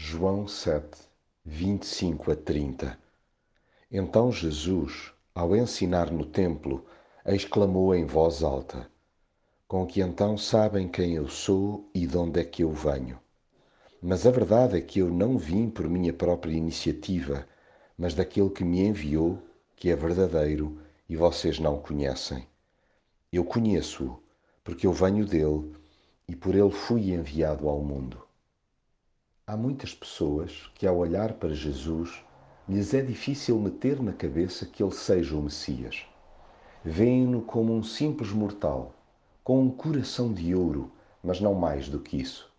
João 7, 25 a 30 Então Jesus, ao ensinar no templo, exclamou em voz alta: Com que então sabem quem eu sou e de onde é que eu venho? Mas a verdade é que eu não vim por minha própria iniciativa, mas daquele que me enviou, que é verdadeiro e vocês não conhecem. Eu conheço-o, porque eu venho dele e por ele fui enviado ao mundo. Há muitas pessoas que, ao olhar para Jesus, lhes é difícil meter na cabeça que ele seja o Messias. Vêem-no como um simples mortal, com um coração de ouro, mas não mais do que isso.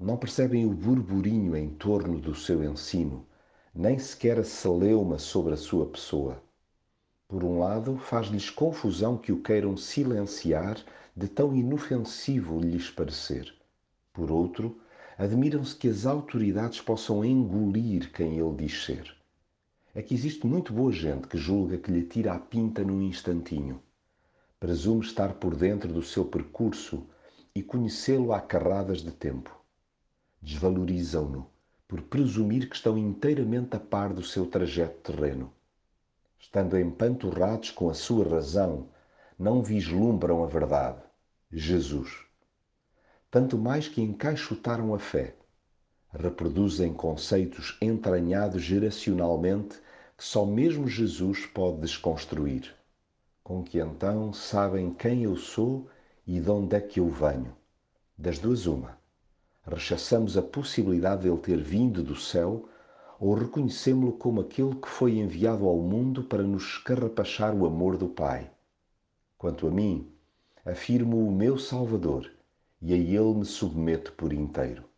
Não percebem o burburinho em torno do seu ensino, nem sequer a celeuma sobre a sua pessoa. Por um lado, faz-lhes confusão que o queiram silenciar de tão inofensivo lhes parecer. Por outro, admiram-se que as autoridades possam engolir quem ele diz ser. É que existe muito boa gente que julga que lhe tira a pinta num instantinho. Presume estar por dentro do seu percurso e conhecê-lo a carradas de tempo. Desvalorizam-no por presumir que estão inteiramente a par do seu trajeto terreno. Estando empanturrados com a sua razão, não vislumbram a verdade, Jesus tanto mais que encaixotaram a fé. Reproduzem conceitos entranhados geracionalmente que só mesmo Jesus pode desconstruir. Com que então sabem quem eu sou e de onde é que eu venho. Das duas, uma. Rechaçamos a possibilidade de ele ter vindo do céu ou reconhecemos-lo como aquele que foi enviado ao mundo para nos escarrapachar o amor do Pai. Quanto a mim, afirmo o meu Salvador e a ele me submeto por inteiro.